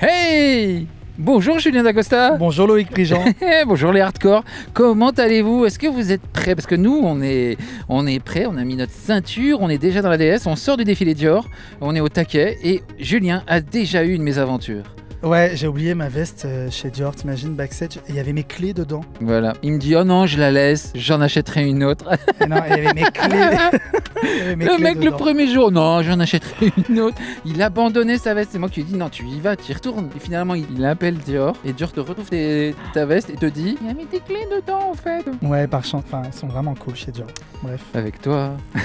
Hey Bonjour Julien Dacosta Bonjour Loïc Prigent Bonjour les hardcore Comment allez-vous? Est-ce que vous êtes prêts? Parce que nous, on est, on est prêts, on a mis notre ceinture, on est déjà dans la DS, on sort du défilé Dior, on est au taquet et Julien a déjà eu une mésaventure. Ouais, j'ai oublié ma veste euh, chez Dior, t'imagines, backstage, il y avait mes clés dedans. Voilà. Il me dit, oh non, je la laisse, j'en achèterai une autre. Et non, il y avait mes clés. avait le mec, le premier jour, non, j'en achèterai une autre. Il abandonnait sa veste. C'est moi qui lui ai dit, non, tu y vas, tu y retournes. Et finalement, il appelle Dior. Et Dior te retrouve tes- ta veste et te dit, il y a mis tes clés dedans, en fait. Ouais, par chance, enfin, ils sont vraiment cool chez Dior. Bref. Avec toi.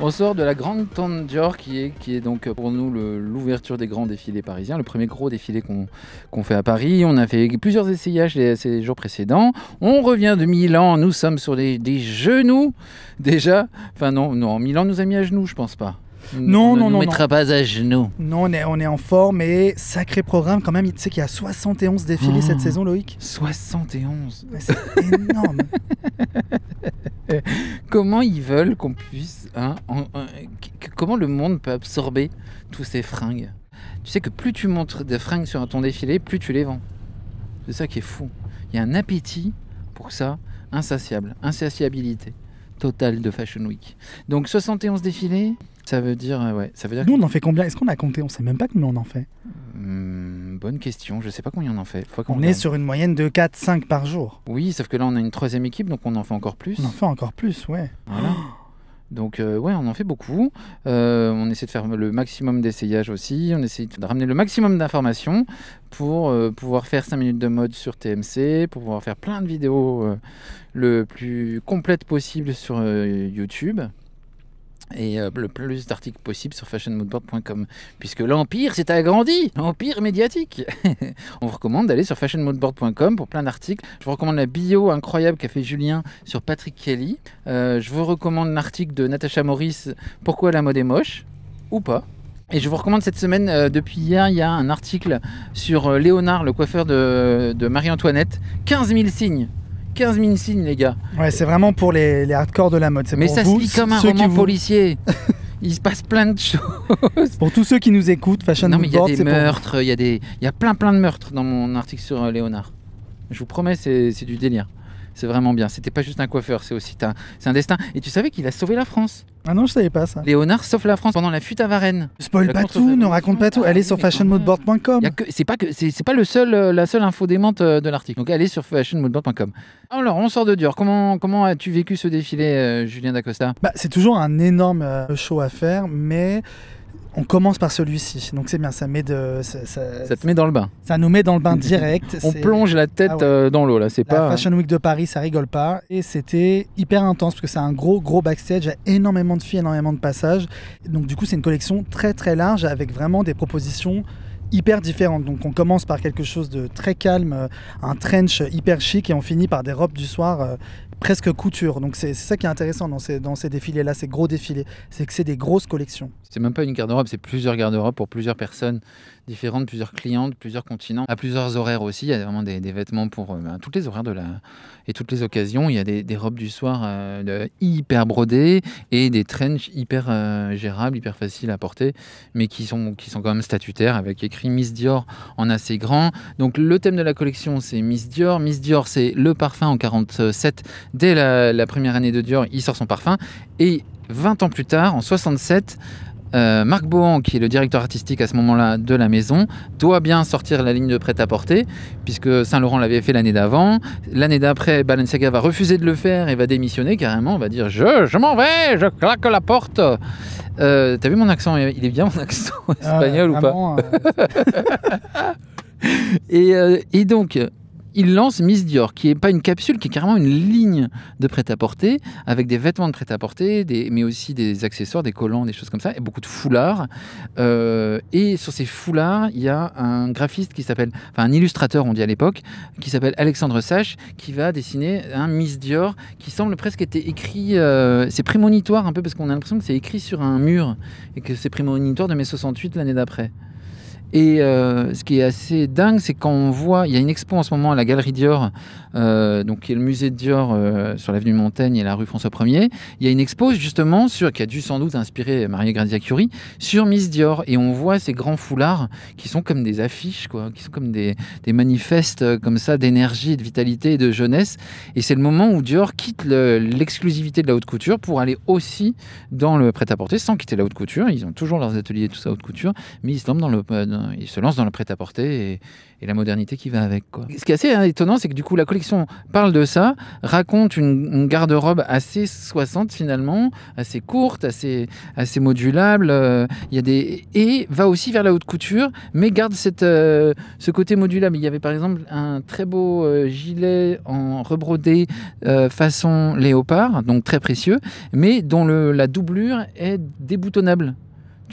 On sort de la grande tente Dior qui est, qui est donc pour nous l'ouverture des grands défilés parisiens, le premier gros défilé qu'on fait à Paris. On a fait plusieurs essayages les, ces jours précédents. On revient de Milan, nous sommes sur des, des genoux déjà. Enfin non, non, Milan nous a mis à genoux, je pense pas. Non, On ne non, nous non, mettra pas à genoux. Non, on est, on est en forme, et sacré programme quand même. Tu sais qu'il y a 71 défilés Oh. cette saison, Loïc 71. Ouais, C'est énorme. Comment ils veulent qu'on puisse. hein, en- en- qu- comment le monde peut absorber tous ces fringues? Tu sais que plus tu montres des fringues sur ton défilé, plus tu les vends. C'est ça qui est fou. Il y a un appétit pour ça, insatiable, insatiabilité totale de Fashion Week. Donc 71 défilés, ça veut dire. euh, Ouais, ça veut dire. Nous, on en fait combien? Est-ce qu'on a compté? On sait même pas combien on en fait. Hmm, bonne question, je sais pas combien on en fait. Faut qu'on On est sur une moyenne de 4-5 par jour. Oui, sauf que là on a une troisième équipe, donc on en fait encore plus. On en fait encore plus, ouais. Voilà. Donc euh, ouais, on en fait beaucoup. Euh, on essaie de faire le maximum d'essayages aussi. On essaie de ramener le maximum d'informations pour euh, pouvoir faire 5 minutes de mode sur TMC, pour pouvoir faire plein de vidéos le plus complètes possible sur YouTube. Et euh, le plus d'articles possible sur fashionmoodboard.com puisque l'empire s'est agrandi, l'empire médiatique. On vous recommande d'aller sur fashionmoodboard.com pour plein d'articles. Je vous recommande la bio incroyable qu'a fait Julien sur Patrick Kelly. Euh, je vous recommande l'article de Natacha Morris Pourquoi la mode est moche ou pas. Et je vous recommande cette semaine, euh, depuis hier, il y a un article sur Léonard, le coiffeur de, de Marie-Antoinette. 15 000 signes. 15 000 signes, les gars. Ouais, c'est vraiment pour les, les hardcore de la mode. C'est Mais pour ça vous, se lit comme un roman vous- policier. il se passe plein de choses. Pour tous ceux qui nous écoutent, Fashion non, mais il y a des meurtres, il y, a des- il y a plein plein de meurtres dans mon article sur euh, Léonard. Je vous promets, c'est du délire. C'est vraiment bien. C'était pas juste un coiffeur, c'est aussi un, c'est un destin. Et tu savais qu'il a sauvé la France? Ah non, je savais pas ça. Léonard sauve la France pendant la fuite à Varennes. Spoil La pas tout, ne raconte pas tout. Allez sur que- C'est pas que c'est pas le seul euh, la seule info démente euh, de l'article. Donc allez sur fashionmoodboard.com. Alors on sort de Dior. Comment comment as-tu vécu ce défilé, euh, Julien Dacosta? Bah, c'est toujours un énorme show à faire, mais on commence par celui-ci. Donc c'est bien, ça met de, ça, ça- Ça te met dans le bain. ça nous met dans le bain direct. On plonge la tête Ah ouais. euh, dans l'eau là. C'est La pas. Fashion Week de Paris, ça rigole pas. Et c'était hyper intense parce que c'est un gros, gros backstage. Il y a énormément de filles, énormément de passages. Donc, du coup, c'est une collection très, très large avec vraiment des propositions hyper différentes. Donc, on commence par quelque chose de très calme, euh, un trench hyper chic et on finit par des robes du soir euh, presque couture. Donc, c'est ça qui est intéressant dans ces, dans ces défilés-là, ces gros défilés. C'est que c'est des grosses collections. C'est même pas une garde-robe, c'est plusieurs garde-robes pour plusieurs personnes différentes, plusieurs clientes, plusieurs continents, à plusieurs horaires aussi. Il y a vraiment des, des vêtements pour euh, ben, toutes les horaires de la et toutes les occasions. Il y a des, robes du soir euh, hyper brodées et des trench hyper gérables, hyper faciles à porter, mais qui sont qui sont quand même statutaires avec Miss Dior en assez grand. Donc le thème de la collection c'est Miss Dior. Miss Dior c'est le parfum en 47. Dès la, la première année de Dior, il sort son parfum et 20 ans plus tard, en 67, euh, Marc Bohan, qui est le directeur artistique à ce moment-là de la maison, doit bien sortir la ligne de prêt-à-porter, puisque Saint-Laurent l'avait fait l'année d'avant. L'année d'après, Balenciaga va refuser de le faire et va démissionner carrément, va dire Je, je m'en vais, je claque la porte. Euh, T'as vu mon accent? Il est bien mon accent espagnol Ah, ou pas? et, euh, et donc, il lance Miss Dior, qui n'est pas une capsule, qui est carrément une ligne de prêt-à-porter, avec des vêtements de prêt-à-porter, mais aussi des accessoires, des collants, des choses comme ça, et beaucoup de foulards. Euh, et sur ces foulards, il y a un graphiste qui s'appelle, enfin un illustrateur, on dit à l'époque, qui s'appelle Alexandre Sache, qui va dessiner un Miss Dior qui semble presque être écrit, euh, c'est prémonitoire un peu, parce qu'on a l'impression que c'est écrit sur un mur, et que c'est prémonitoire de mai 68 l'année d'après. Et euh, ce qui est assez dingue, c'est quand on voit, il y a une expo en ce moment à la Galerie Dior donc qui est le musée de Dior euh, sur l'avenue Montaigne et la rue François 1er. Il y a une expo justement sur qui a dû sans doute inspirer Maria Grazia Curie sur Miss Dior et on voit ces grands foulards qui sont comme des affiches quoi, qui sont comme des, manifestes euh, comme ça d'énergie, de vitalité de jeunesse. Et c'est le moment où Dior quitte le- l'exclusivité de la haute couture pour aller aussi dans le prêt-à-porter sans quitter la haute couture. Ils ont toujours leurs ateliers tout ça haute couture, mais ils se lancent dans le, euh, ils se lancent dans le prêt-à-porter et, la modernité qui va avec. Ce qui est assez hein, étonnant, c'est que du coup la collection parle de ça, raconte une, garde-robe assez 60 finalement, assez courte, assez, assez modulable. euh, y a des et va aussi vers la haute couture, mais garde cette, euh, ce côté modulable. Il y avait par exemple un très beau euh, gilet en rebrodé euh, façon léopard, donc très précieux, mais dont la doublure est déboutonnable.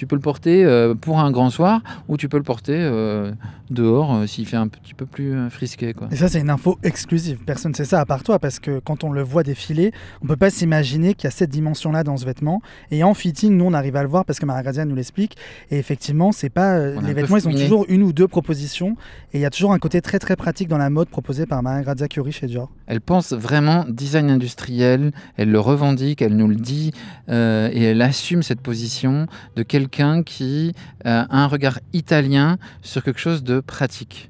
Tu peux le porter euh, pour un grand soir ou tu peux le porter euh, dehors euh, s'il fait un petit peu plus euh, frisqué. Quoi. Et ça, c'est une info exclusive. Personne ne sait ça à part toi, parce que quand on le voit défiler, on peut pas s'imaginer qu'il y a cette dimension-là dans ce vêtement. Et en fitting, nous, on arrive à le voir parce que Maria Grazia nous l'explique. Et effectivement, c'est pas les vêtements, ils ont toujours une ou deux propositions. Et il y a toujours un côté très très pratique dans la mode proposé par Maria Grazia Curie chez Dior. Elle pense vraiment design industriel, elle le revendique, elle nous le dit euh, et elle assume cette position de qui euh, a un regard italien sur quelque chose de pratique.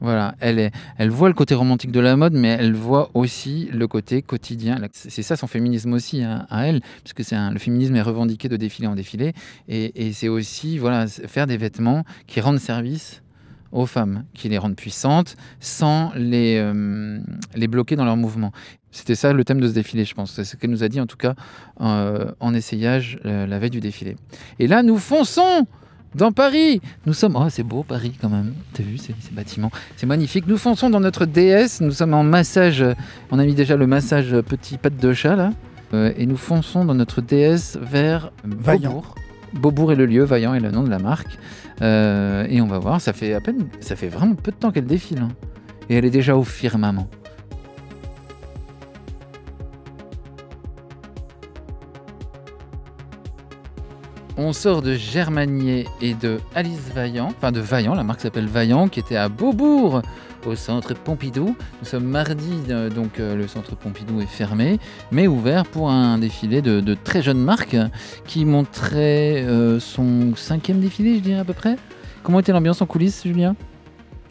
Voilà, elle, est, elle voit le côté romantique de la mode, mais elle voit aussi le côté quotidien. C'est ça son féminisme aussi hein, à elle, puisque c'est le féminisme est revendiqué de défilé en défilé, et, c'est aussi voilà faire des vêtements qui rendent service aux femmes, qui les rendent puissantes, sans les, euh, les bloquer dans leur mouvement. C'était ça le thème de ce défilé, je pense. C'est ce qu'elle nous a dit en tout cas euh, en essayage euh, la veille du défilé. Et là, nous fonçons dans Paris. Nous sommes. Oh, c'est beau Paris quand même. T'as vu ces, ces bâtiments C'est magnifique. Nous fonçons dans notre DS. Nous sommes en massage. On a mis déjà le massage petit patte de chat là. Euh, et nous fonçons dans notre DS vers Vaillant. Beaubourg. Beaubourg est le lieu, Vaillant est le nom de la marque. Et on va voir, ça fait à peine, ça fait vraiment peu de temps qu'elle défile. hein. Et elle est déjà au firmament. On sort de Germanier et de Alice Vaillant, enfin de Vaillant, la marque s'appelle Vaillant, qui était à Beaubourg, au centre Pompidou. Nous sommes mardi, euh, donc euh, le centre Pompidou est fermé, mais ouvert pour un défilé de, de très jeunes marques qui montrait euh, son cinquième défilé, je dirais à peu près. Comment était l'ambiance en coulisses, Julien?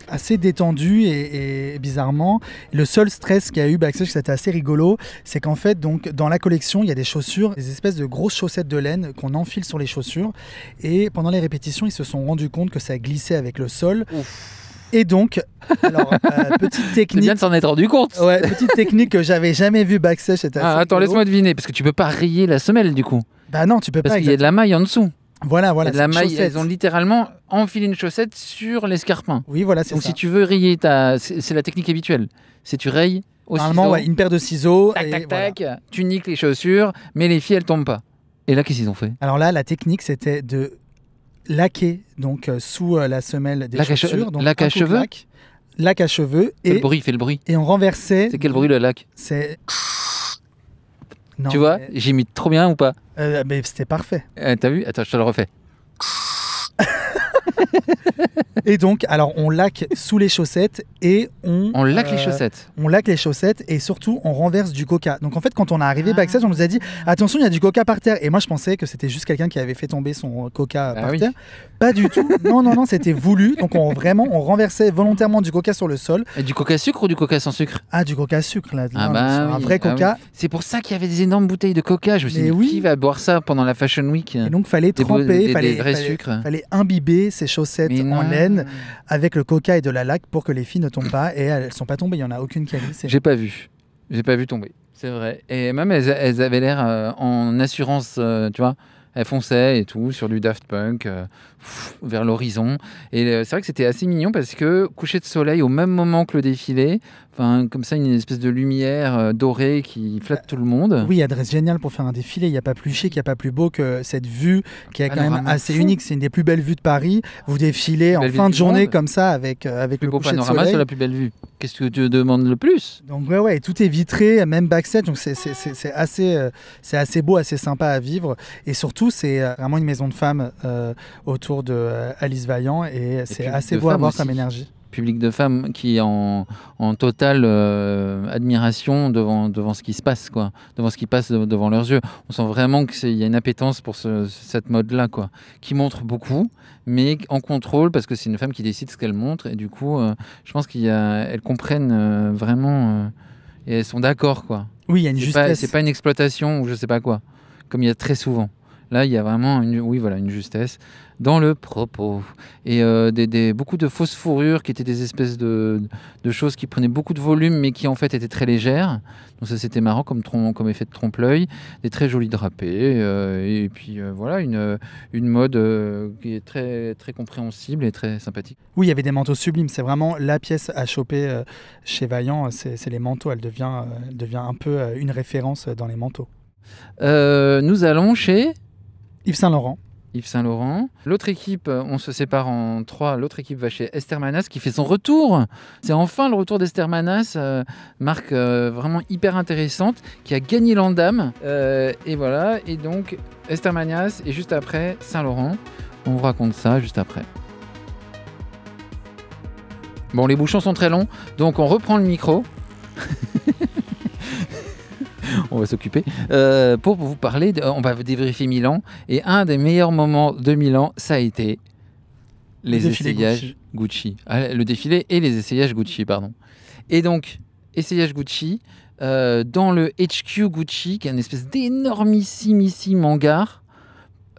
Assez détendu et, et bizarrement. Le seul stress qu'il y a eu backstage, c'était assez rigolo, c'est qu'en fait, donc, dans la collection, il y a des chaussures, des espèces de grosses chaussettes de laine qu'on enfile sur les chaussures. Et pendant les répétitions, ils se sont rendus compte que ça glissait avec le sol. Et donc, alors, euh, petite technique. bien de s'en être rendu compte. Ouais, petite technique que j'avais jamais vue backstage. Ah, attends, laisse-moi deviner, parce que tu peux pas rayer la semelle du coup. Bah non, tu peux Parce pas. qu'il y a de la maille en dessous. Voilà, voilà. De la maille, chaussette. elles ont littéralement enfilé une chaussette sur l'escarpin. Oui, voilà, c'est Donc ça. si tu veux rayer, ta... c'est la technique habituelle. C'est tu rayes au Normalement, ouais, une paire de ciseaux. tac, et tac, voilà. tac, tu niques les chaussures, mais les filles, elles tombent pas. Et là, qu'est-ce qu'ils ont fait? Alors là, la technique, c'était de laquer donc euh, sous euh, la semelle des Lac chaussures. donc lac à cheveux? lac, à cheveux Fais le et, bruit, fais le bruit. et on renversait. C'est quel bruit le lac C'est. Non, Tu vois, mais, j'imite trop bien ou pas? Euh, mais c'était parfait. Euh, T'as vu? Attends, je te le refais. Et donc, alors on laque sous les chaussettes et on. On laque les euh, chaussettes. On laque les chaussettes et surtout on renverse du coca. Donc en fait, quand on est arrivé Ah. backstage, on nous a dit attention, il y a du coca par terre. Et moi, je pensais que c'était juste quelqu'un qui avait fait tomber son coca Ah par oui. terre. Pas du tout. Non, non, non, c'était voulu. Donc on vraiment, on renversait volontairement du coca sur le sol. Et du coca sucre ou du coca sans sucre? Ah, du coca sucre là. Ah bah sur un vrai ah coca. C'est pour ça qu'il y avait des énormes bouteilles de coca. Je me suis Mais dit, oui. qui va boire ça pendant la Fashion Week? Et donc fallait tremper, des- des fallait, vrais fallait- sucres. fallait imbiber ces chaussettes en laine avec le coca et de la laque pour que les filles ne tombent pas. Et elles sont pas tombées. Il y en a aucune qui a. J'ai pas vu. J'ai pas vu tomber. C'est vrai. Et même elles, elles avaient l'air euh, en assurance, euh, tu vois. Elles fonçaient et tout sur du Daft Punk euh, pff, vers l'horizon. Et c'est vrai que c'était assez mignon parce que coucher de soleil au même moment que le défilé, enfin comme ça une espèce de lumière euh, dorée qui flatte tout le monde. Oui, adresse géniale pour faire un défilé. Il n'y a pas plus chic, il n'y a pas plus beau que cette vue qui est quand même assez fou. unique. C'est une des plus belles vues de Paris. Vous défilez en fin de journée monde. comme ça avec, euh, avec Plus le beau coucher de panorama soleil. la plus belle vue. Qu'est-ce que tu demandes le plus? Donc ouais, ouais, tout est vitré, même backstage. Donc c'est assez, euh, c'est assez beau, assez sympa à vivre. Et surtout, c'est euh, vraiment une maison de femmes euh, autour de euh, Alice Vaillant et c'est assez beau à voir aussi. comme énergie. Public de femmes qui est en, en totale euh, admiration devant, devant ce qui se passe, quoi, devant ce qui passe de- devant leurs yeux. On sent vraiment qu'il y a une appétence pour ce- cette mode-là, quoi, qui montre beaucoup, mais en contrôle, parce que c'est une femme qui décide ce qu'elle montre, et du coup, euh, je pense qu'elles comprennent euh, vraiment, et elles sont d'accord, quoi. Oui, il y a une justesse. c'est pas une exploitation ou je sais pas quoi, comme il y a très souvent. Là, il y a vraiment une, oui, voilà, une justesse dans le propos. Et euh, des, des- beaucoup de fausses fourrures qui étaient des espèces de, de choses qui prenaient beaucoup de volume mais qui en fait étaient très légères. Donc ça c'était marrant comme, trom- comme effet de trompe-l'œil. Des très jolis drapés. euh, et puis euh, voilà, une, une mode qui est très, très compréhensible et très sympathique. Oui, il y avait des manteaux sublimes. C'est vraiment la pièce à choper chez Vaillant. C'est les manteaux. Elle devient, elle devient un peu une référence dans les manteaux. Nous allons chez Yves Saint Laurent. Yves Saint Laurent. L'autre équipe, euh, on se sépare en trois. L'autre équipe va chez Esther Manas qui fait son retour. C'est enfin le retour d'Esther Manas, euh, marque euh, vraiment hyper intéressante qui a gagné l'Andam. Et voilà. Et donc Esther Manas et juste après Saint Laurent. On vous raconte ça juste après. Bon, les bouchons sont très longs, donc on reprend le micro. on va s'occuper. Euh, pour vous parler, de- on va débriefer Milan. Et un des meilleurs moments de Milan, ça a été les Le essayages Gucci. Ah, le défilé et les essayages Gucci, pardon. Et donc, essayage Gucci, euh, dans le HQ Gucci, qui est une espèce d'énormissimissime hangar.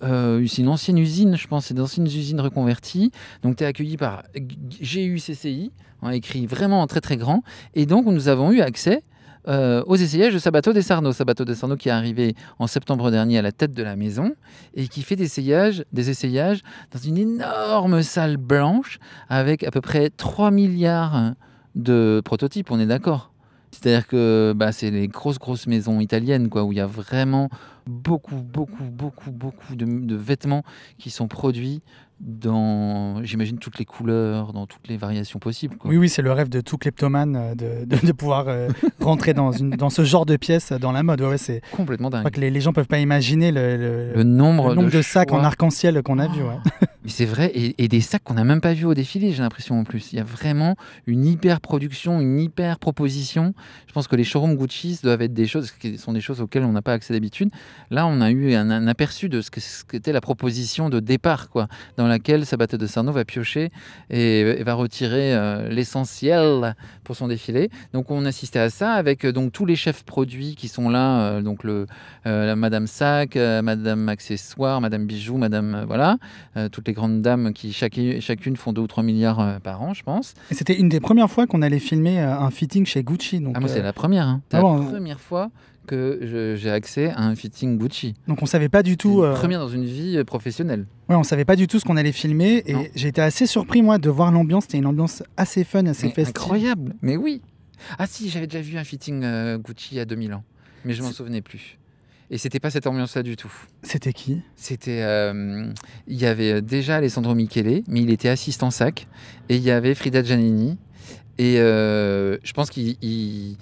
Euh, c'est une ancienne usine, je pense, c'est d'anciennes usines reconverties. Donc, tu es accueilli par GUCCI, on a écrit vraiment en très très grand. Et donc, nous avons eu accès euh, aux essayages de Sabato De Sarno. Sabato De Sarno qui est arrivé en septembre dernier à la tête de la maison et qui fait des essayages, des dans une énorme salle blanche avec à peu près 3 milliards de prototypes, on est d'accord c'est-à-dire que bah, c'est les grosses, grosses maisons italiennes, quoi, où il y a vraiment beaucoup, beaucoup, beaucoup, beaucoup de vêtements qui sont produits dans, j'imagine, toutes les couleurs, dans toutes les variations possibles. Quoi. Oui, oui, c'est le rêve de tout kleptomane euh, de, de, de pouvoir euh, rentrer dans, une, dans ce genre de pièces dans la mode. Ouais, ouais, c'est, Complètement je dingue. crois que les, les gens peuvent pas imaginer le, le- Le nombre, le nombre de, sacs en arc-en-ciel qu'on a vu. Ouais. Mais c'est vrai, et, des sacs qu'on n'a même pas vus au défilé, j'ai l'impression en plus. Il y a vraiment une hyper production, une hyper proposition. Je pense que les showrooms Gucci doivent être des choses qui sont des choses auxquelles on n'a pas accès d'habitude. Là, on a eu un, aperçu de ce qu'était la proposition de départ, quoi, dans laquelle Sabato de Sarno va piocher et, va retirer euh, l'essentiel pour son défilé. Donc, on assistait à ça avec euh, donc tous les chefs produits qui sont là, euh, donc le Madame Sac, Madame Accessoire, Madame Bijoux, Madame voilà, toutes les grandes dames qui chacune, chacune font 2 ou 3 milliards euh, par an, je pense. Et c'était une des premières fois qu'on allait filmer euh, un fitting chez Gucci. Donc, ah, moi, euh, c'est la première. hein. C'est ah la bon, première fois que j'ai accès à un fitting Gucci. donc on savait pas du tout. une euh, première dans une vie euh, professionnelle. Ouais, on savait pas du tout ce qu'on allait filmer et j'ai été assez surpris moi de voir l'ambiance. C'était une ambiance assez fun, assez festive. incroyable, mais oui. Ah si, j'avais déjà vu un fitting euh, Gucci il y a 2000 ans, mais je m'en souvenais plus. Et c'était pas cette ambiance-là du tout. C'était qui? C'était, euh, il y avait déjà Alessandro Michele, mais il était assistant sac, et il y avait Frida Giannini, et euh, je pense qu'il il,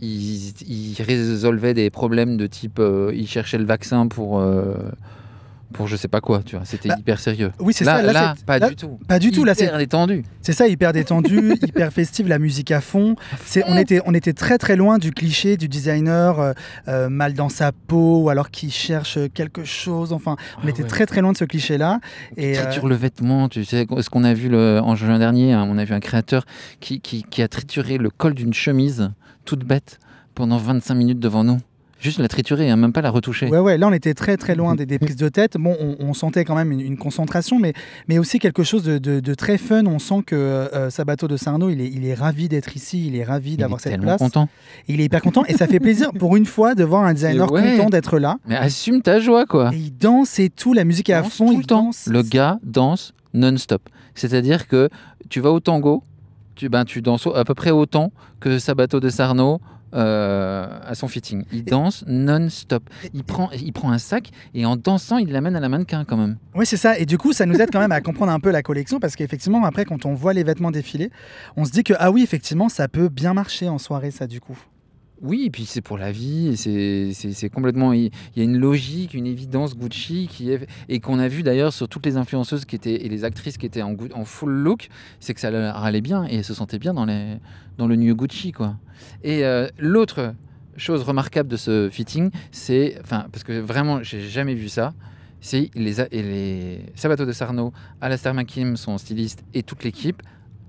il- il résolvait des problèmes de type, euh, il cherchait le vaccin pour, euh, pour je sais pas quoi, tu vois. C'était Bah, hyper sérieux. Oui, c'est Là, ça. Là, là, pas là- du tout. pas du tout, là, c'est- Hyper détendu. C'est ça, hyper détendu, hyper festive, la musique à fond. C'est, on, était, on était très très loin du cliché du designer euh, euh, mal dans sa peau ou alors qui cherche quelque chose. Enfin, on Ah était ouais. très très loin de ce cliché-là. Et, euh, triture le vêtement, tu sais, ce qu'on a vu le- en juin dernier, hein, on a vu un créateur qui, qui- qui a trituré le col d'une chemise, toute bête, pendant 25 minutes devant nous. Juste la triturer, hein, même pas la retoucher. Ouais, ouais, là on était très très loin des, des prises de tête. Bon, on, on sentait quand même une, une concentration, mais, mais aussi quelque chose de, de- de très fun. On sent que euh, Sabato de Sarno, il est, il est ravi d'être ici, il est ravi Il d'avoir est cette tellement place. content. Il est hyper content et ça fait plaisir pour une fois de voir un designer ouais. content d'être là. Mais assume ta joie, quoi. Et il danse et tout, la musique est à fond, tout il le temps. danse. Le gars danse non-stop. C'est-à-dire que tu vas au tango, tu, ben, tu danses à peu près autant que Sabato de Sarno euh, à son fitting. Il danse non-stop. Il prend, il prend un sac et en dansant, il l'amène à la mannequin quand même. Oui, c'est ça. Et du coup, ça nous aide quand même à comprendre un peu la collection parce qu'effectivement, après, quand on voit les vêtements défiler, on se dit que, ah oui, effectivement, ça peut bien marcher en soirée, ça, du coup. Oui, et puis c'est pour la vie, c'est- complètement. Il y a une logique, une évidence Gucci qui est. Et qu'on a vu d'ailleurs sur toutes les influenceuses qui étaient, et les actrices qui étaient en, en full look, c'est que ça leur allait bien et elles se sentaient bien dans, les, dans le new Gucci, quoi. Et euh, l'autre chose remarquable de ce fitting, c'est. Enfin, parce que vraiment, j'ai jamais vu ça. C'est les, et les Sabato de Sarno, Alastair McKim, son styliste, et toute l'équipe.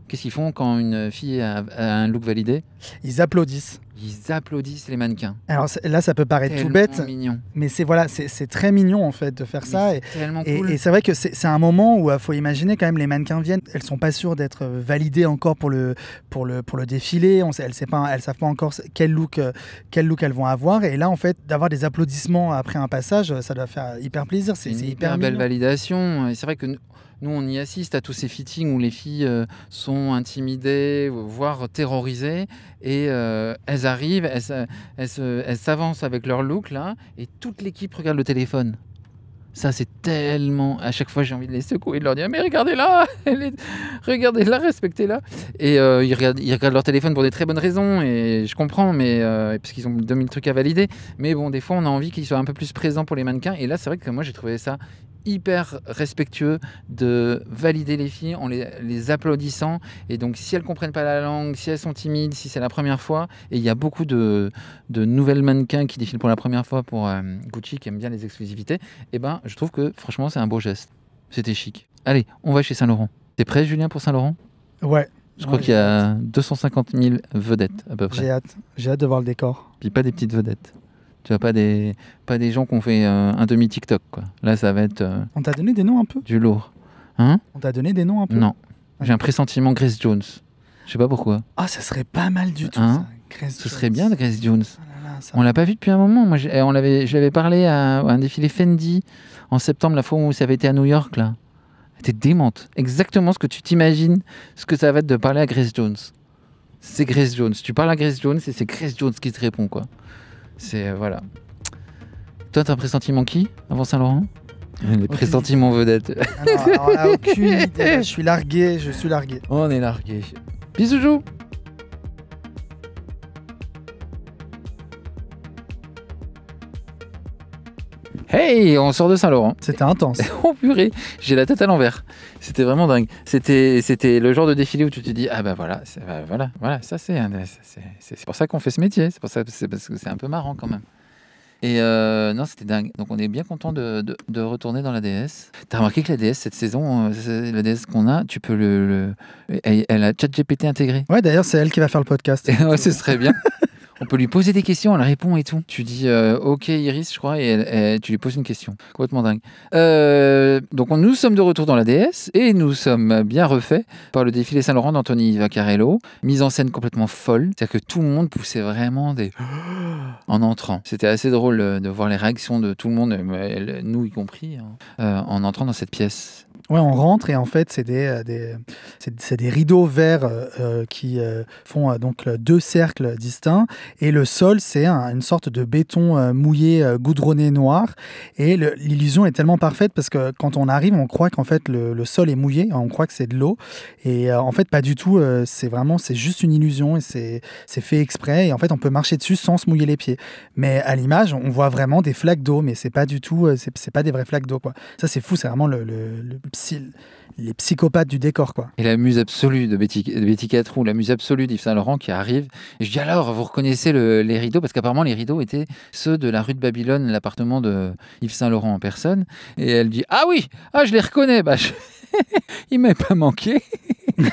Qu'est-ce qu'ils font quand une fille a un look validé? Ils applaudissent. Ils applaudissent les mannequins. Alors là, ça peut paraître tout bête, mignon. mais c'est voilà, c'est très mignon en fait de faire ça. Et, C'est tellement et- cool. et c'est vrai que c'est un moment où il faut imaginer quand même les mannequins viennent, elles sont pas sûres d'être euh, validées encore pour le pour le pour le défilé. On sait, elles pas, elles savent pas encore quel look euh, quel look elles vont avoir. Et là en fait d'avoir des applaudissements après un passage, ça doit faire hyper plaisir. C'est hyper belle mignon. validation. Et c'est vrai que nous, on y assiste à tous ces fittings où les filles euh, sont intimidées, voire terrorisées. Et euh, elles arrivent, elles, s'avancent avec leur look là, et toute l'équipe regarde le téléphone. Ça, c'est tellement. À chaque fois, j'ai envie de les secouer de leur dire Mais regardez-la Regardez-la, respectez-la Et euh, ils, regardent, ils regardent leur téléphone pour des très bonnes raisons, et je comprends, mais euh, parce qu'ils ont 2000 trucs à valider. Mais bon, des fois, on a envie qu'ils soient un peu plus présents pour les mannequins. Et là, c'est vrai que moi, j'ai trouvé ça hyper respectueux de valider les filles en les, les applaudissant. Et donc, si elles comprennent pas la langue, si elles sont timides, si c'est la première fois, et il y a beaucoup de, de nouvelles mannequins qui défilent pour la première fois pour euh, Gucci, qui aiment bien les exclusivités, et ben, je trouve que franchement, c'est un beau geste. C'était chic. Allez, on va chez Saint-Laurent. T'es prêt, Julien, pour Saint-Laurent Ouais. Je crois Ouais, qu'il y a 250 000 vedettes à peu près. J'ai hâte. J'ai hâte de voir le décor. Puis pas des petites vedettes. Tu vois, pas des, pas des gens qui ont fait euh, un demi-TikTok. Quoi. Là, ça va être euh, On t'a donné des noms un peu? du lourd. Hein? On t'a donné des noms un peu? Non. J'ai un pressentiment Grace Jones. Je sais pas pourquoi. Ah, ça serait pas mal du tout. Hein? ça. Grace Ce Jones. serait bien de Grace Jones. Ah là là, ça- On l'a pas vu depuis un moment. Moi, on l'avait, je l'avais parlé à, à un défilé Fendi en septembre, la fois où ça avait été à New York. là. Elle était démente. Exactement ce que tu t'imagines, ce que ça va être de parler à Grace Jones. C'est Grace Jones. Tu parles à Grace Jones et c'est Grace Jones qui te répond. quoi. C'est. euh, voilà. Toi, t'as un pressentiment qui avant Saint-Laurent? Les pressentiments vedettes. Ah alors là, aucune idée. Je suis largué, je suis largué. On est largué. Bisous, Hey, on sort de Saint-Laurent. C'était intense. Oh purée, j'ai la tête à l'envers. C'était vraiment dingue. C'était, c'était le genre de défilé où tu te dis ah bah voilà, c'est, bah voilà, voilà, ça c'est, un- c'est, c'est- c'est pour ça qu'on fait ce métier. C'est pour ça, c'est parce que c'est un peu marrant quand même. Et euh, non, c'était dingue. Donc on est bien content de, de- de retourner dans la DS. T'as remarqué que la DS cette saison, euh, c'est la DS qu'on a, tu peux le, le- elle, elle a ChatGPT intégré. Ouais, d'ailleurs, c'est elle qui va faire le podcast. ouais, ce serait bien. On peut lui poser des questions, elle répond et tout. Tu dis euh, OK Iris, je crois, et elle- tu lui poses une question. Complètement dingue. Euh, donc on- nous sommes de retour dans la DS et nous sommes bien refaits par le défilé Saint-Laurent d'Anthony Vaccarello. Mise en scène complètement folle. C'est-à-dire que tout le monde poussait vraiment des en entrant. C'était assez drôle euh, de voir les réactions de tout le monde, nous y compris, hein, en entrant dans cette pièce. Ouais, on rentre et en fait, c'est des, euh, c'est, des rideaux verts euh, euh, qui font donc deux cercles distincts. Et le sol, c'est un- une sorte de béton mouillé, goudronné noir. Et l'illusion est tellement parfaite parce que quand on arrive, on croit qu'en fait le, le sol est mouillé, on croit que c'est de l'eau. Et en fait, pas du tout. c'est vraiment, c'est juste une illusion et c'est, c'est fait exprès. Et en fait, on peut marcher dessus sans se mouiller les pieds. Mais à l'image, on voit vraiment des flaques d'eau, mais c'est pas du tout, c'est, pas des vraies flaques d'eau, quoi. Ça, c'est fou, c'est vraiment le- le les psychopathes du décor, quoi. Et la muse absolue de Betty, de Betty la muse absolue d'Yves Saint-Laurent qui arrive. Et je dis alors, vous reconnaissez le- les rideaux? Parce qu'apparemment, les rideaux étaient ceux de la rue de Babylone, l'appartement de Yves Saint-Laurent en personne. Et elle dit Ah oui, ah, je les reconnais. Bah, je- Il m'est pas manqué.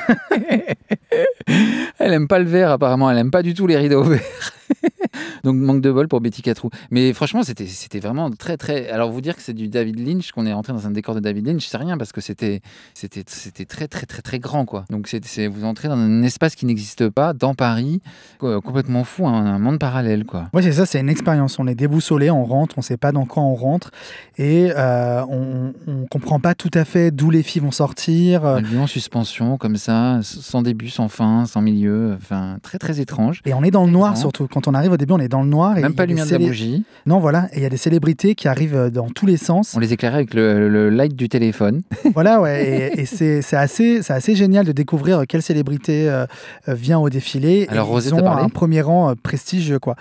elle aime pas le vert, apparemment. Elle aime pas du tout les rideaux verts. Donc manque de bol pour Betty Catrou. Mais franchement, c'était c'était vraiment très très. Alors vous dire que c'est du David Lynch, qu'on est rentré dans un décor de David Lynch, c'est rien parce que c'était c'était c'était très très très très grand quoi. Donc c'est vous entrez dans un espace qui n'existe pas dans Paris, quoi, complètement fou, un, un monde parallèle quoi. Ouais, c'est ça, c'est une expérience. On est déboussolé, on rentre, on sait pas dans quoi on rentre. Et euh, on, on comprend pas tout à fait d'où les filles vont sortir. euh, Un lieu en suspension comme ça, sans début, sans fin, sans milieu, enfin très très étrange. Et on est dans le noir surtout. Quand quand on arrive au début, on est dans le noir. Et Même il y pas lumière de la bougie. Non, voilà. Et il y a des célébrités qui arrivent euh, dans tous les sens. On les éclairait avec le, le light du téléphone. voilà, ouais. Et, et c'est assez, assez génial de découvrir quelle célébrité euh, euh, vient au défilé. Alors, Et Rosé, ils ont parlé un premier rang euh, prestigieux, quoi.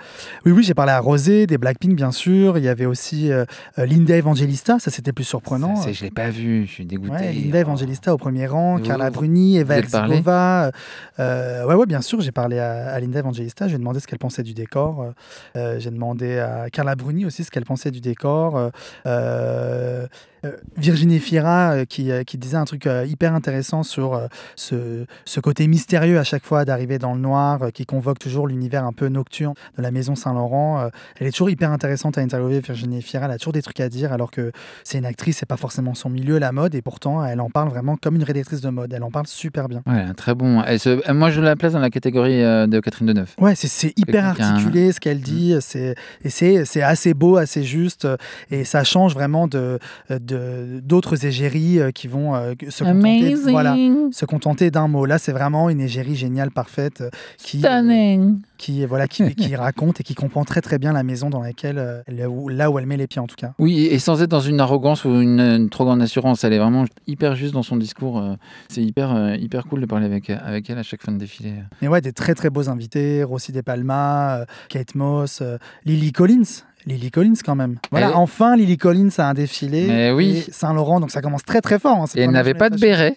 Oui, oui, j'ai parlé à Rosé, des Blackpink, bien sûr. Il y avait aussi euh, euh, Linda Evangelista, ça c'était plus surprenant. Ça, je l'ai pas vu, je suis dégoûté. Ouais, Linda Evangelista au premier rang, Et Carla Bruni, Eva. Euh, ouais, ouais, bien sûr, j'ai parlé à, à Linda Evangelista. J'ai demandé ce qu'elle pensait du décor. Euh, j'ai demandé à Carla Bruni aussi ce qu'elle pensait du décor. Euh, euh, euh, Virginie Fira euh, qui, euh, qui disait un truc euh, hyper intéressant sur euh, ce, ce côté mystérieux à chaque fois d'arriver dans le noir, euh, qui convoque toujours l'univers un peu nocturne de la maison Saint-Laurent. Euh, elle est toujours hyper intéressante à interviewer, Virginie Fira. Elle a toujours des trucs à dire alors que c'est une actrice, c'est pas forcément son milieu, la mode, et pourtant elle en parle vraiment comme une rédactrice de mode. Elle en parle super bien. Ouais, très bon. Euh, Moi, je la place dans la catégorie euh, de Catherine Deneuve. Ouais, c'est- hyper Quelqu'un un- articulé ce qu'elle dit, c'est et c'est c'est assez beau, assez juste, et ça change vraiment de de- d'autres égéries euh, qui vont euh, se contenter, voilà, se contenter d'un mot. Là, c'est vraiment une égérie géniale, parfaite, euh, qui Stunning. Qui voilà qui, qui raconte et qui comprend très très bien la maison dans laquelle euh, elle- là où elle met les pieds en tout cas. Oui, et sans être dans une arrogance ou une, une trop grande assurance. Elle est vraiment hyper juste dans son discours. euh, C'est hyper, euh, hyper cool de parler avec, avec elle à chaque fin de défilé. Mais ouais, des très très beaux invités, Rossi De Palma, Kate Moss, Lily Collins. Lily Collins quand même. Voilà, Elle- enfin Lily Collins a un défilé. Mais oui. et Saint-Laurent, donc ça commence très très fort. hein, Et elle n'avait pas de béret.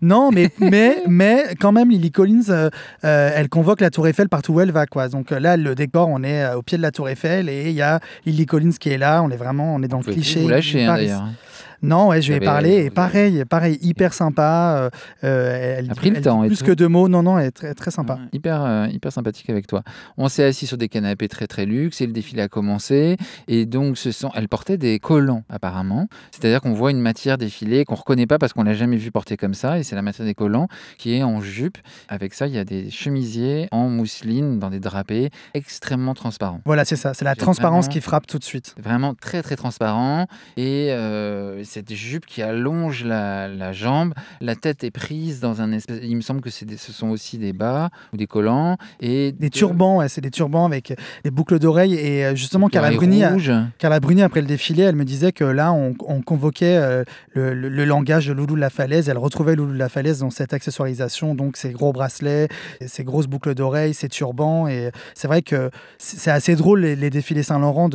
Non, mais, mais, mais quand même, Lily Collins, euh, euh, elle convoque la Tour Eiffel partout où elle va. Quoi. Donc euh, là, le décor, on est au pied de la Tour Eiffel et il y a Lily Collins qui est là. On est vraiment on est dans Vous le cliché. vous lâcher hein, d'ailleurs. Non, ouais, je parler. vous Et pareil, pareil, hyper sympa. euh, euh, elle, A pris le elle temps dit Plus que deux mots. Non, non, elle est très, très sympa. Ouais, Hyper, euh, hyper sympathique avec toi. On s'est assis sur des canapés très très luxe et le défilé a commencé. Et donc, ce sont... elle portait des collants apparemment. C'est-à-dire qu'on voit une matière défiler qu'on reconnaît pas parce qu'on l'a jamais vu porter comme ça. Et c'est la matière des collants qui est en jupe. Avec ça, il y a des chemisiers en mousseline dans des drapés extrêmement transparents. Voilà, c'est ça. C'est la transparence vraiment- qui frappe tout de suite. Vraiment très très transparent et euh, cette jupe qui allonge la, la jambe, la tête est prise dans un espèce. Il me semble que des- ce sont aussi des bas ou des collants et Des turbans, ouais, c'est des turbans avec des boucles d'oreilles. Et euh, justement, Carla Bruni, a-. Carla Bruni, après le défilé, elle me disait que là, on, on convoquait euh, le, le- le langage de Loulou de la Falaise. Elle retrouvait Loulou de la Falaise dans cette accessoirisation, donc ses gros bracelets, et ses grosses boucles d'oreilles, ses turbans. Et c'est vrai que c'est assez drôle les, les défilés Saint-Laurent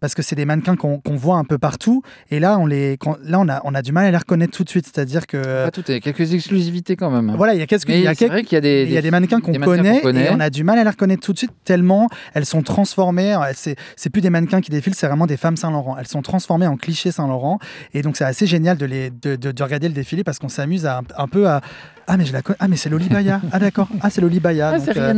parce que c'est des mannequins qu'on qu'on voit un peu partout. Et là, on, les, quand- là on, a, on a du mal à les reconnaître tout de suite. C'est-à-dire que. Pas tout, il y a quelques exclusivités quand même. Voilà, il y a quelques, il y a quelques- vrai qu'il y a des, il y a des mannequins qu'on connaît, connaît. et on a du mal à les reconnaître tout de suite tellement elles sont transformées. euh, C'est, plus des mannequins qui défilent, c'est vraiment des femmes Saint-Laurent. Elles sont transformées en clichés Saint-Laurent. Et donc c'est assez génial de, les, de, de- de regarder le défilé parce qu'on s'amuse un, un peu à. Ah, mais je la connais. Ah, mais c'est Loli Baya. Ah, d'accord. Ah, c'est Loli Baya. Ah, c'est euh,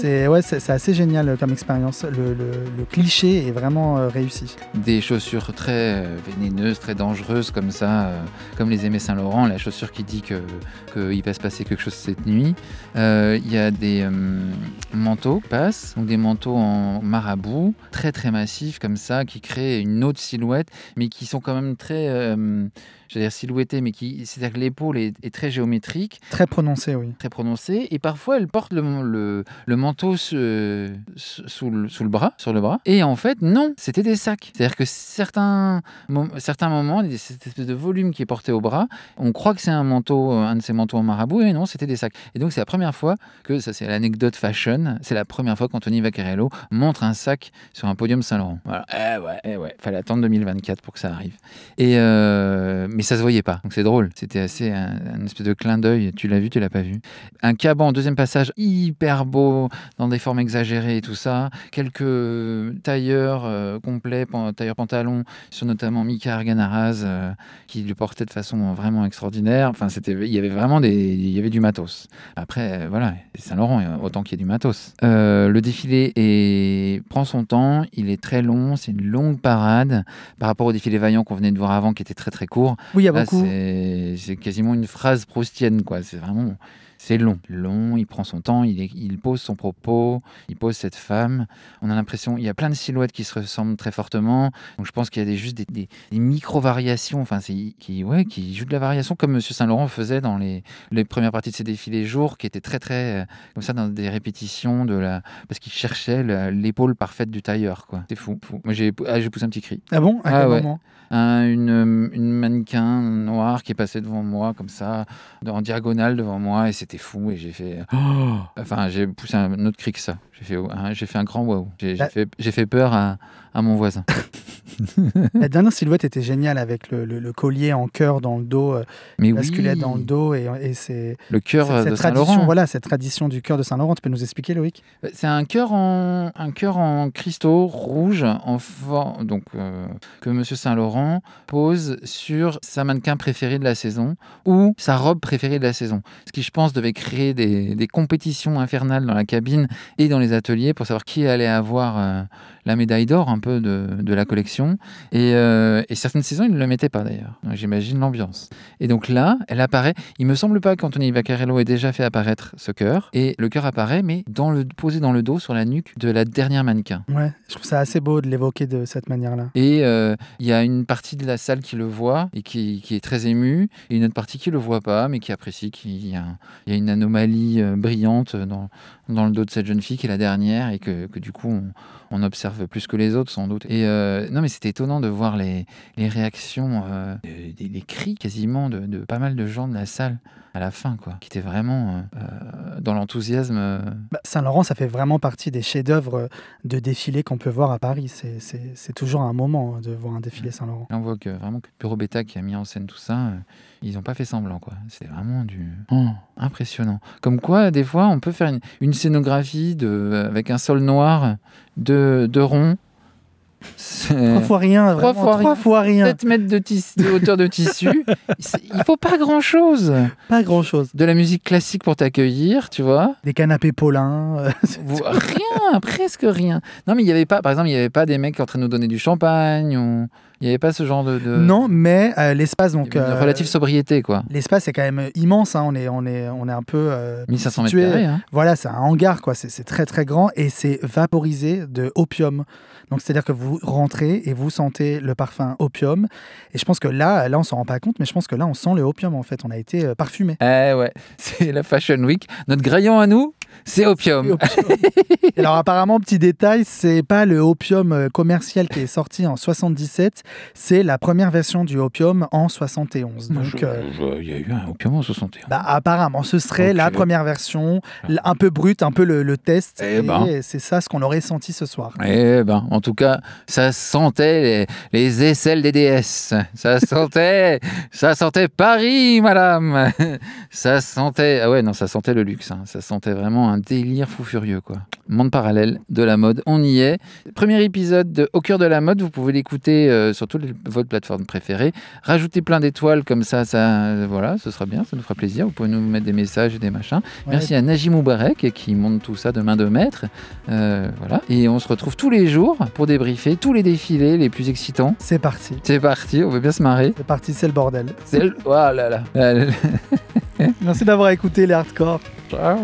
c'est, ouais, c'est, assez génial euh, comme expérience. Le, le- le cliché est vraiment euh, réussi. Des chaussures très vénéneuses, très dangereuses comme ça, euh, comme les aimés Saint-Laurent, la chaussure qui dit que qu'il va se passer quelque chose cette nuit. Euh, Il y a des euh, manteaux passent, donc des manteaux en marabout, très très massifs comme ça, qui créent une autre silhouette, mais qui sont quand même très, j'allais dire silhouettés, mais qui, c'est-à-dire que l'épaule est, est très géométrique, Très prononcé, oui. très prononcée, et parfois elle porte le, le, le manteau sous, le, sous le bras, sur le bras, et en fait non, c'était des sacs. C'est-à-dire que certains, certains moments, il y a cette espèce de volume qui est porté au bras, on croit que c'est un manteau, un de ces manteaux en marabout, et non, c'était des sacs. Et donc c'est la première fois que, ça c'est l'anecdote fashion, c'est la première fois qu'Anthony Vaccarello montre un sac sur un podium Saint-Laurent. Voilà. Eh ouais, eh ouais, fallait attendre 2024 pour que ça arrive. Et euh, mais ça se voyait pas, donc c'est drôle. C'était assez un, espèce de clin d'œil. Tu l'as vu, tu l'as pas vu. Un caban, deuxième passage, hyper beau, dans des formes exagérées et tout ça. Quelques tailleurs euh, complets, tailleurs pantalons, sur notamment Mika Arganaraz, euh, qui le portait de façon vraiment extraordinaire. Enfin, c'était, il y avait vraiment des, il y avait du matos. Après, euh, voilà, Saint-Laurent, euh, autant qu'il y ait du matos. Le défilé prend son temps, il est très long, c'est une longue parade par rapport au défilé Vaillant qu'on venait de voir avant, qui était très très court. Oui, il y a beaucoup. c'est c'est quasiment une phrase proustienne, quoi. C'est vraiment. C'est long, long, il prend son temps, il, est- il pose son propos, il pose cette femme. On a l'impression, il y a plein de silhouettes qui se ressemblent très fortement. Donc je pense qu'il y a des, juste des, des- des micro-variations, enfin, c'est- qui, ouais, qui jouent de la variation, comme M. Saint-Laurent faisait dans les, les premières parties de ses défilés jours, qui étaient très, très, euh, comme ça, dans des répétitions, de la... parce qu'il cherchait l'épaule parfaite du tailleur, quoi. C'est fou, fou. Moi, j'ai ah, poussé un petit cri. Ah bon? À Ah quel ouais. moment? Un- une, une mannequin noire qui est passée devant moi comme ça, en diagonale devant moi, et c'était fou. Et j'ai fait. Oh enfin, j'ai poussé un autre cri que ça. J'ai fait, un- j'ai fait un grand waouh. J'ai Bah- fait, j'ai fait peur à, à mon voisin. La dernière silhouette était géniale avec le, le- le collier en cœur dans le dos, euh, Mais la oui, squelette dans le dos et, et c'est le cœur euh, cette de tradition, Saint-Laurent. voilà, cette tradition du cœur de Saint-Laurent. Tu peux nous expliquer, Loïc? C'est un cœur en un cœur en cristaux rouge en donc euh, que Monsieur Saint-Laurent pose sur sa mannequin préférée de la saison ou sa robe préférée de la saison. Ce qui, je pense, devait créer des, des compétitions infernales dans la cabine et dans les ateliers pour savoir qui allait avoir euh, la médaille d'or un peu de, de la collection. Et, euh, et certaines saisons, ils ne le mettaient pas d'ailleurs. J'imagine l'ambiance. Et donc là, elle apparaît. Il me semble pas qu'Anthony Vaccarello ait déjà fait apparaître ce cœur. Et le cœur apparaît, mais dans le, posé dans le dos, sur la nuque de la dernière mannequin. Ouais, je trouve ça assez beau de l'évoquer de cette manière-là. Et euh, il y a une partie de la salle qui le voit et qui, qui est très émue, et une autre partie qui le voit pas, mais qui apprécie qu'il y a, il y a une anomalie euh, brillante dans, dans le dos de cette jeune fille qui est la dernière, et que, que du coup on, observe plus que les autres sans doute. Et euh, non, mais c'était étonnant de voir les, les réactions, euh, les cris quasiment de, de pas mal de gens de la salle à la fin, quoi, qui étaient vraiment euh, euh, dans l'enthousiasme. euh, Bah, Saint-Laurent, ça fait vraiment partie des chefs-d'œuvre de défilés qu'on peut voir à Paris. C'est- toujours un moment hein, de voir un défilé Saint-Laurent. On voit que vraiment que Bureau Beta qui a mis en scène tout ça, euh, ils n'ont pas fait semblant, quoi. C'est vraiment du Oh, impressionnant. Comme quoi, des fois, on peut faire une, une scénographie de, avec un sol noir, de, de rond. Trois fois rien, trois vraiment, fois trois rien. fois rien. 7 mètres de, hauteur de tissu. Il faut pas grand chose. Pas grand-chose. De la musique classique pour t'accueillir, tu vois. Des canapés Paulin. euh, Rien, presque rien. Non, mais il n'y avait pas, par exemple, il n'y avait pas des mecs en train de nous donner du champagne. Ou... Il n'y avait pas ce genre de. de- Non, mais euh, l'espace, Il y donc. avait une euh, relative sobriété, quoi. L'espace est quand même immense, hein. on, est, on, est, on est un peu. euh, 1500 mètres carrés. Hein. Voilà, c'est un hangar, quoi. C'est c'est très très grand et c'est vaporisé de opium. Donc c'est-à-dire que vous rentrez et vous sentez le parfum opium. Et je pense que là, là on s'en rend pas compte, mais je pense que là on sent le opium en fait. On a été euh, parfumé. Eh ouais, c'est la Fashion Week. Notre graillon à nous, c'est opium. Alors apparemment, petit détail, c'est pas le opium euh, commercial qui est sorti en 77, c'est la première version du opium en 71. Moi, Donc euh, Il y a eu un opium en 61. bah, apparemment, ce serait la première version, l- un peu brute, un peu le, le test. Eh et ben. c'est ça ce qu'on aurait senti ce soir. Eh ben, en tout cas, ça sentait les, les aisselles des déesses. Ça sentait, ça sentait Paris, madame. Ça sentait, ah ouais, non, ça sentait le luxe. hein. Ça sentait vraiment un délire fou furieux, quoi. Monde parallèle de la mode, on y est. Premier épisode de Au cœur de la mode, vous pouvez l'écouter euh, sur toutes les- votre plateforme préférée. Rajoutez plein d'étoiles comme ça, ça, euh, voilà, ce sera bien, ça nous fera plaisir. Vous pouvez nous mettre des messages et des machins. Ouais. Merci à Najim Moubarek qui monte tout ça de main de maître. Euh, voilà. Et on se retrouve tous les jours pour débriefer tous les défilés les plus excitants. C'est parti. C'est parti, on veut bien se marrer. C'est parti, c'est le bordel. C'est le... Oh là là. Merci d'avoir écouté les hardcore. Ciao.